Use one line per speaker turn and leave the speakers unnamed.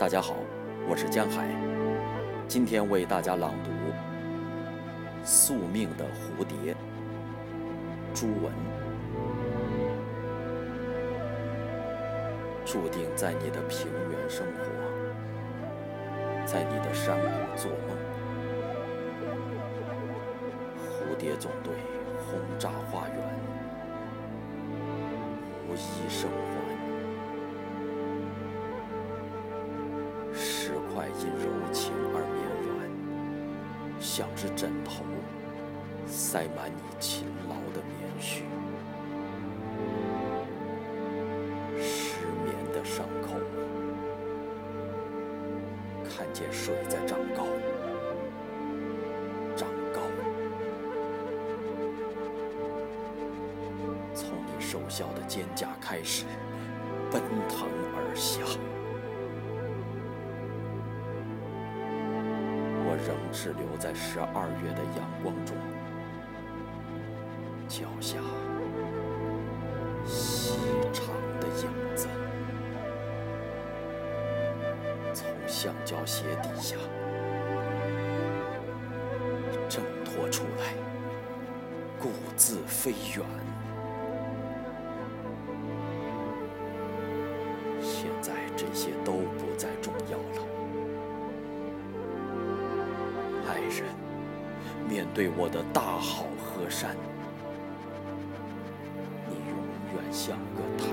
大家好，我是江海，今天为大家朗读《宿命的蝴蝶》。朱文，注定在你的平原生活，在你的山谷做梦。蝴蝶总队轰炸花园，无一生还。石块因柔情而绵软，像只枕头，塞满你勤劳的棉絮。失眠的伤口，看见水在长高，长高。从你瘦小的肩胛开始，奔腾而下。仍滞留在十二月的阳光中，脚下细长的影子，从橡胶鞋底下挣脱出来，故自飞远。现在人，面对我的大好河山，你永远像个太